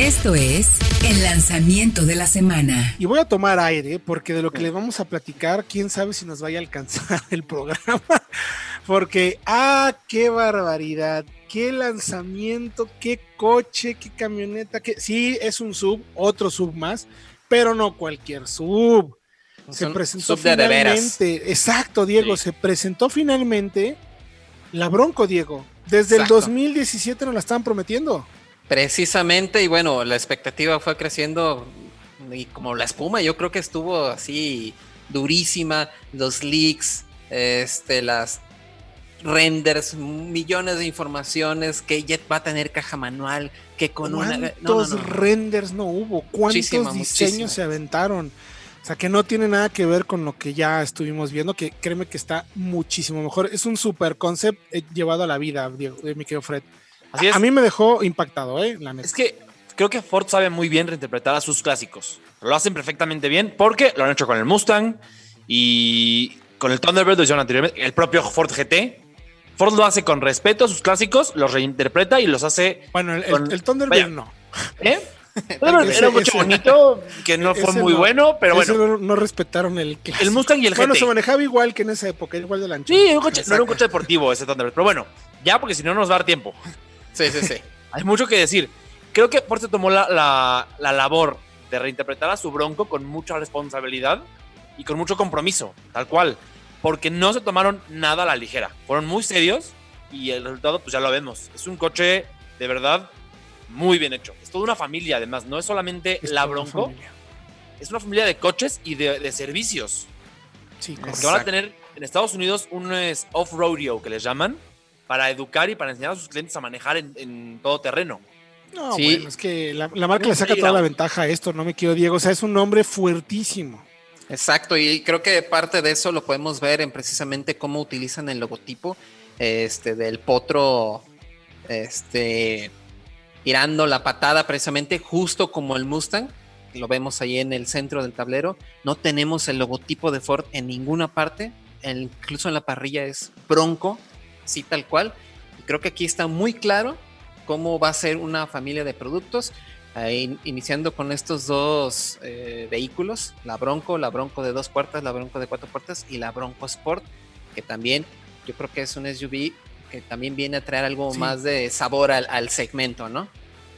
Esto es el lanzamiento de la semana. Y voy a tomar aire porque de lo que le vamos a platicar, quién sabe si nos vaya a alcanzar el programa. Porque, ah, qué barbaridad, qué lanzamiento, qué coche, qué camioneta, que sí, es un sub, otro sub más, pero no cualquier sub. Se presentó finalmente, exacto, Diego, se presentó finalmente la Bronco, Diego. Desde el 2017 nos la estaban prometiendo. Precisamente, y bueno, la expectativa fue creciendo y como la espuma, yo creo que estuvo así durísima, los leaks, este, las renders, millones de informaciones, que Jet va a tener caja manual, que con una... ¿Cuántos renders no hubo? ¿Cuántos diseños se aventaron? O sea, que no tiene nada que ver con lo que ya estuvimos viendo, que créeme que está muchísimo mejor. Es un super concept eh, llevado a la vida, Diego, de mi querido Fred. A, mí me dejó impactado, ¿eh? La Es que creo que Ford sabe muy bien reinterpretar a sus clásicos. Lo hacen perfectamente bien porque lo han hecho con el Mustang y con el Thunderbird lo hicieron anteriormente. El propio Ford GT. Ford lo hace con respeto a sus clásicos, los reinterpreta y los hace. Bueno, el, Thunderbird no. ¿Eh? era un coche bonito, que no fue muy bueno, pero bueno. No, respetaron el El Mustang y el GT. Bueno, se manejaba igual que en esa época, igual de ancho. Sí, un coche, no era un coche deportivo ese Thunderbird, pero bueno, ya porque si no nos va a dar tiempo. Sí, sí, sí. Hay mucho que decir. Creo que Ford se tomó la, labor de reinterpretar a su Bronco con mucha responsabilidad y con mucho compromiso, tal cual. Porque no se tomaron nada a la ligera. Fueron muy serios y el resultado, pues ya lo vemos. Es un coche de verdad muy bien hecho. Es toda una familia, además. No es solamente la Bronco. Es una familia de coches y de, servicios. Sí, que van a tener en Estados Unidos un off-rodeo que les llaman para educar y para enseñar a sus clientes a manejar en, todo terreno. No, bueno, es que la, marca le saca toda la ventaja a esto, no me quiero Diego, o sea, es un nombre fuertísimo. Exacto, y creo que parte de eso lo podemos ver en precisamente cómo utilizan el logotipo este, del potro este, tirando la patada precisamente justo como el Mustang, lo vemos ahí en el centro del tablero, no tenemos el logotipo de Ford en ninguna parte, incluso en la parrilla es Bronco, sí tal cual. Y creo que aquí está muy claro cómo va a ser una familia de productos, iniciando con estos dos eh, vehículos, la Bronco, la Bronco de dos puertas, la Bronco de cuatro puertas y la Bronco Sport, que también yo creo que es un SUV que también viene a traer algo más de sabor al segmento, ¿no?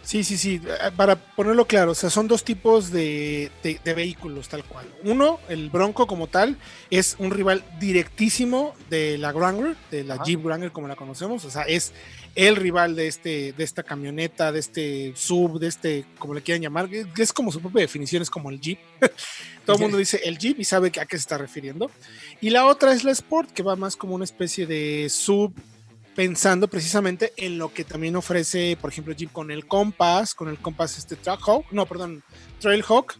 Sí, sí, sí. Eh, para ponerlo claro, o sea, son dos tipos de, vehículos tal cual. Uno, el Bronco como tal, es un rival directísimo de la Wrangler, de la Jeep Wrangler como la conocemos. O sea, es el rival de, este, de esta camioneta, de este sub, de este, como le quieran llamar. Es como su propia definición, es como el Jeep. Todo el mundo dice el Jeep y sabe a qué se está refiriendo. Y la otra es la Sport, que va más como una especie de sub pensando precisamente en lo que también ofrece, por ejemplo, Jeep con el Compass, con el Compass este Trackhawk, no, perdón, Trailhawk,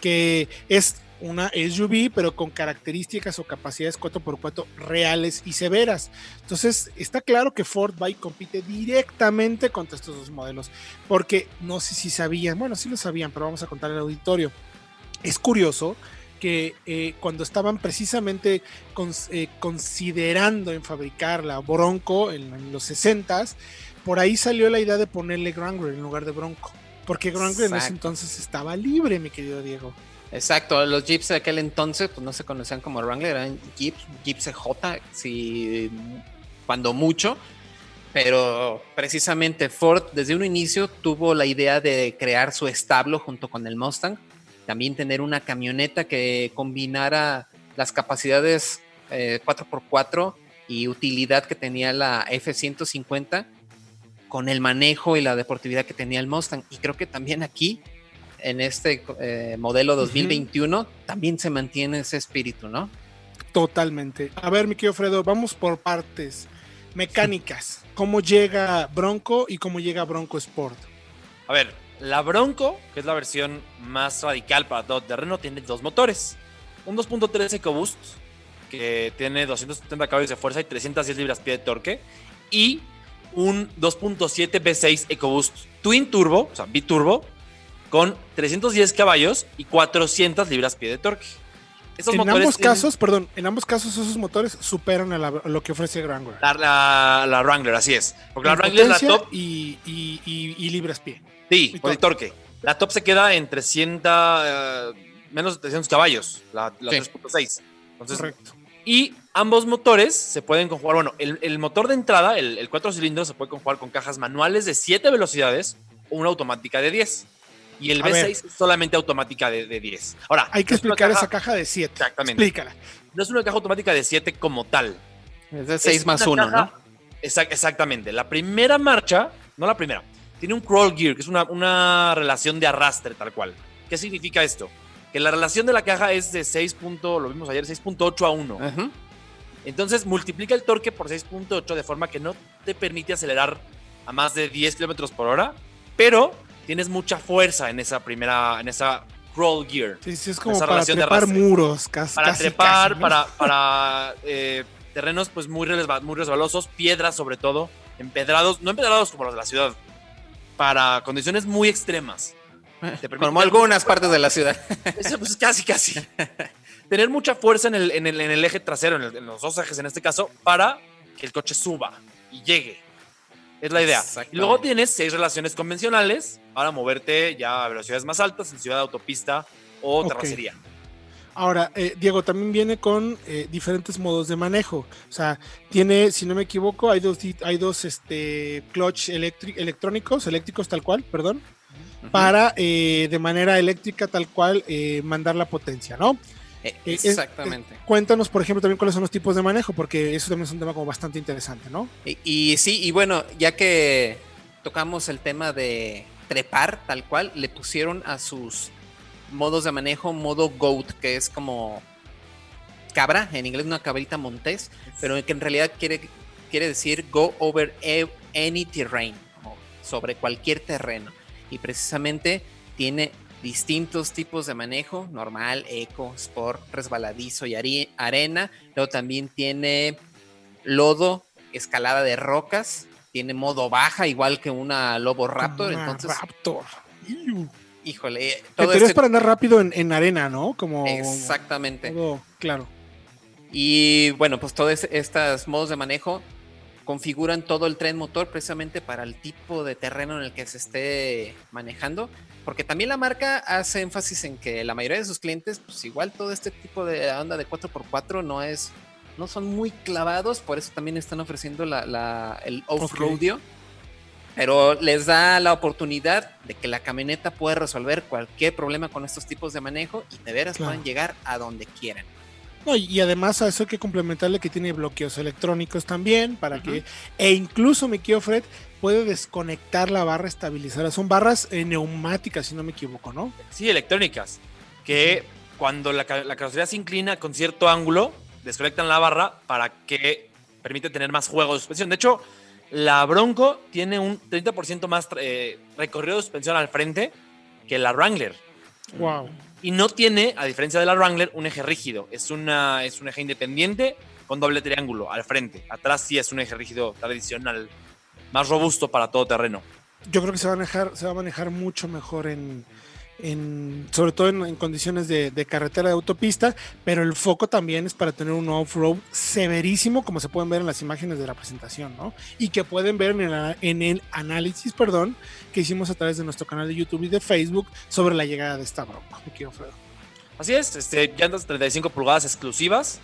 que es una SUV, pero con características o capacidades 4x4 reales y severas. Entonces, está claro que Ford va y compite directamente contra estos dos modelos, porque no sé si sabían, bueno, sí lo sabían, pero vamos a contar al auditorio. Es curioso que eh, cuando estaban precisamente eh, considerando en fabricar la Bronco en, los 60s, por ahí salió la idea de ponerle Wrangler en lugar de Bronco, porque Wrangler en ese entonces estaba libre, mi querido Diego. Exacto, los Jeeps de aquel entonces pues no se conocían como Wrangler, eran Jeeps, Jeeps CJ, si, cuando mucho, pero precisamente Ford desde un inicio tuvo la idea de crear su establo junto con el Mustang también tener una camioneta que combinara las capacidades 4x4 eh, y utilidad que tenía la F-150 con el manejo y la deportividad que tenía el Mustang. Y creo que también aquí, en este eh, modelo 2021, también se mantiene ese espíritu, ¿no? Totalmente. A ver, mi querido Fredo, vamos por partes. Mecánicas. ¿Cómo llega Bronco y cómo llega Bronco Sport? A ver, la Bronco, que es la versión más radical para todo terreno, tiene dos motores. Un 2.3 EcoBoost, que tiene 270 caballos de fuerza y 310 libras-pie de torque. Y un 2.7 V6 EcoBoost Twin Turbo, o sea, biturbo, con 310 caballos y 400 libras-pie de torque. Esos en motores ambos tienen- casos, perdón, en ambos casos esos motores superan a la- a lo que ofrece Wrangler. La, la, la Wrangler, así es. Porque la Wrangler, la potencia top, y, y, y- y libras pie. sí, y por el torque. La top se queda en 300, eh, menos de 300 caballos, la, la Sí. 3.6. Entonces, Correcto. Y ambos motores se pueden conjugar. Bueno, el, el motor de entrada, el, el 4 cilindros, se puede conjugar con cajas manuales de 7 velocidades o una automática de 10. Y el A ver. V6 es solamente automática de, de 10. Ahora, Hay que es explicar caja- esa caja de 7. Exactamente. Explícala. No es una caja automática de 7 como tal. Es de Es 6 más una 1, caja- ¿no? Exac- exactamente. La primera marcha, no la primera, tiene un crawl gear, que es una, una relación de arrastre tal cual. ¿Qué significa esto? Que la relación de la caja es de 6. punto- lo vimos ayer, 6.8 a 1. Ajá. Entonces multiplica el torque por 6.8 de forma que no te permite acelerar a más de 10 kilómetros por hora, pero tienes mucha fuerza en esa primera, en esa crawl gear. Sí, sí, es como para trepar arrastre. muros, casi. Para casi, trepar, casi, ¿no? para, para eh, terrenos pues muy, muy resbalosos, piedras sobre todo, empedrados, no empedrados como los de la ciudad, para condiciones muy extremas. Te Como algunas partes de la ciudad. Eso, pues casi, casi. Tener mucha fuerza en el, en el, en el eje trasero, en, el- en los dos ejes en este caso, para que el coche suba y llegue. Es la idea. Y luego tienes seis relaciones convencionales para moverte ya a velocidades más altas en ciudad, autopista o terracería. Ahora, eh, Diego, también viene con eh, diferentes modos de manejo. O sea, tiene, si no me equivoco, hay dos, hay dos este, clutch electrónicos, eléctricos tal cual, perdón, para eh, de manera eléctrica tal cual eh, mandar la potencia, ¿no? Eh, Eh, Exactamente. Cuéntanos, por ejemplo, también cuáles son los tipos de manejo, porque eso también es un tema como bastante interesante, ¿no? Y, y sí, y bueno, ya que tocamos el tema de trepar tal cual, le pusieron a sus modos de manejo modo GOAT, que es como cabra, en inglés una cabrita montés, pero que en realidad quiere, quiere decir go over e- any terrain, sobre cualquier terreno. Y precisamente tiene distintos tipos de manejo, normal, eco, sport, resbaladizo y arena. Luego también tiene lodo, escalada de rocas, tiene modo baja, igual que una Lobo Raptor. Una Entonces, Raptor. Iu. híjole, En todo teoría es este- para andar rápido en, en arena, ¿no? Como. Exactamente. todo- claro. Y bueno, pues todos estos modos de manejo configuran todo el tren motor precisamente para el tipo de terreno en el que se esté manejando. Porque también la marca hace énfasis en que la mayoría de sus clientes, pues igual todo este tipo de onda de 4x4 no es, no son muy clavados, por eso también están ofreciendo la, la- el off-roadio. Pero les da la oportunidad de que la camioneta pueda resolver cualquier problema con estos tipos de manejo y de veras Claro. puedan llegar a donde quieran. No, y además a eso hay que complementarle que tiene bloqueos electrónicos también para que e incluso mi Fred puede desconectar la barra estabilizadora. Son barras eh, neumáticas si no me equivoco, ¿no? Sí, electrónicas. Que cuando la, la carrocería se inclina con cierto ángulo, desconectan la barra para que permite tener más juego de suspensión. De hecho, la Bronco tiene un 30% más eh, recorrido de suspensión al frente que la Wrangler. Wow. Y no tiene, a diferencia de la Wrangler, un eje rígido. Es, una, es un eje independiente con doble triángulo al frente. Atrás sí es un eje rígido tradicional, más robusto para todo terreno. Yo creo que se va a manejar, se va a manejar mucho mejor en, sobre todo en, condiciones de, carretera de autopista, pero el foco también es para tener un off-road severísimo, como se pueden ver en las imágenes de la presentación, ¿no? Y que pueden ver en el, análisis, perdón, que hicimos a través de nuestro canal de YouTube y de Facebook sobre la llegada de esta broma. Me quiero, Fredo. Así es, este, llantas 35 pulgadas exclusivas,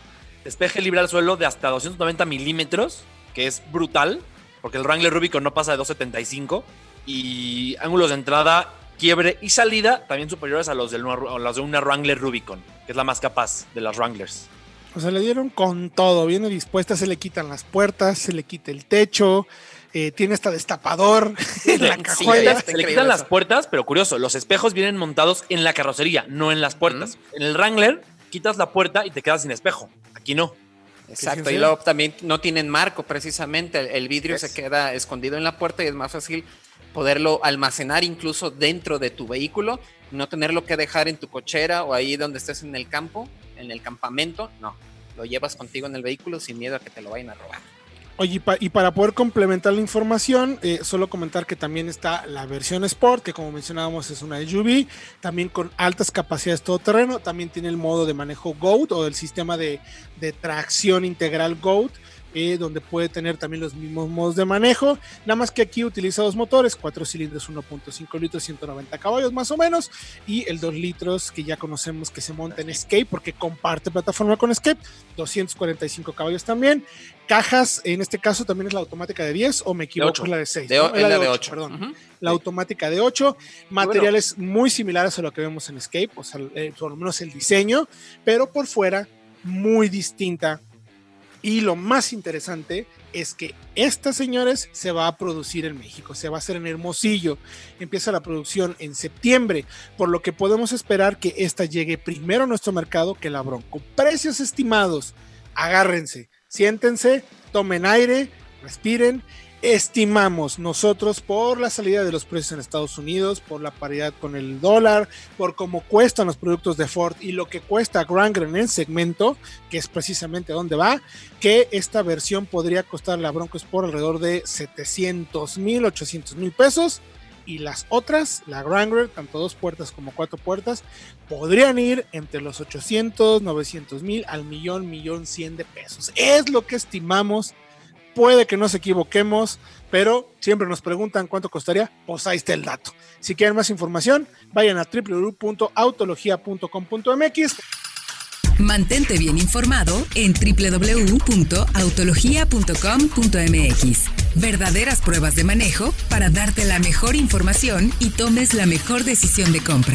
despeje libre al suelo de hasta 290 milímetros, que es brutal, porque el Wrangler Rubicon no pasa de 275, y ángulos de entrada, quiebre y salida también superiores a los, del, nuevo- a los de una Wrangler Rubicon, que es la más capaz de las Wranglers. O sea, le dieron con todo, viene dispuesta, se le quitan las puertas, se le quita el techo, eh, tiene hasta destapador en la cajuela. Se le quitan las puertas, pero curioso, los espejos vienen montados en la carrocería, no en las puertas. En el Wrangler quitas la puerta y te quedas sin espejo. Aquí no. Exacto, y luego también no tienen marco precisamente, el, el vidrio ¿Ves? se queda escondido en la puerta y es más fácil poderlo almacenar incluso dentro de tu vehículo, no tenerlo que dejar en tu cochera o ahí donde estés en el campo, en el campamento, no, lo llevas contigo en el vehículo sin miedo a que te lo vayan a robar. Oye, y, para poder complementar la información, eh, solo comentar que también está la versión Sport, que como mencionábamos es una SUV, también con altas capacidades todoterreno, también tiene el modo de manejo GOAT o el sistema de, de tracción integral GOAT, eh, donde puede tener también los mismos modos de manejo, nada más que aquí utiliza dos motores, cuatro cilindros, 1.5 litros, 190 caballos más o menos, y el 2 litros que ya conocemos que se monta en Escape porque comparte plataforma con Escape, 245 caballos también, cajas, en este caso también es la automática de 10 o me equivoco, es la de 6. De, la, de 8, perdón. La automática de 8, materiales muy similares a lo que vemos en Escape, o sea, eh, por lo menos el diseño, pero por fuera muy distinta y lo más interesante es que esta, señores, se va a producir en México, se va a hacer en Hermosillo. Empieza la producción en septiembre, por lo que podemos esperar que esta llegue primero a nuestro mercado que la Bronco. Precios estimados, agárrense, siéntense, tomen aire, respiren estimamos nosotros por la salida de los precios en Estados Unidos, por la paridad con el dólar, por cómo cuestan los productos de Ford y lo que cuesta Granger en el segmento, que es precisamente donde va, que esta versión podría costar la Broncos por alrededor de 700 mil, 800 mil pesos. Y las otras, la Granger, tanto dos puertas como cuatro puertas, podrían ir entre los 800, 900 mil al millón, millón 100 de pesos. Es lo que estimamos puede que nos equivoquemos, pero siempre nos preguntan cuánto costaría, pues ahí el dato. Si quieren más información, vayan a www.autologia.com.mx. Mantente bien informado en www.autologia.com.mx. Verdaderas pruebas de manejo para darte la mejor información y tomes la mejor decisión de compra.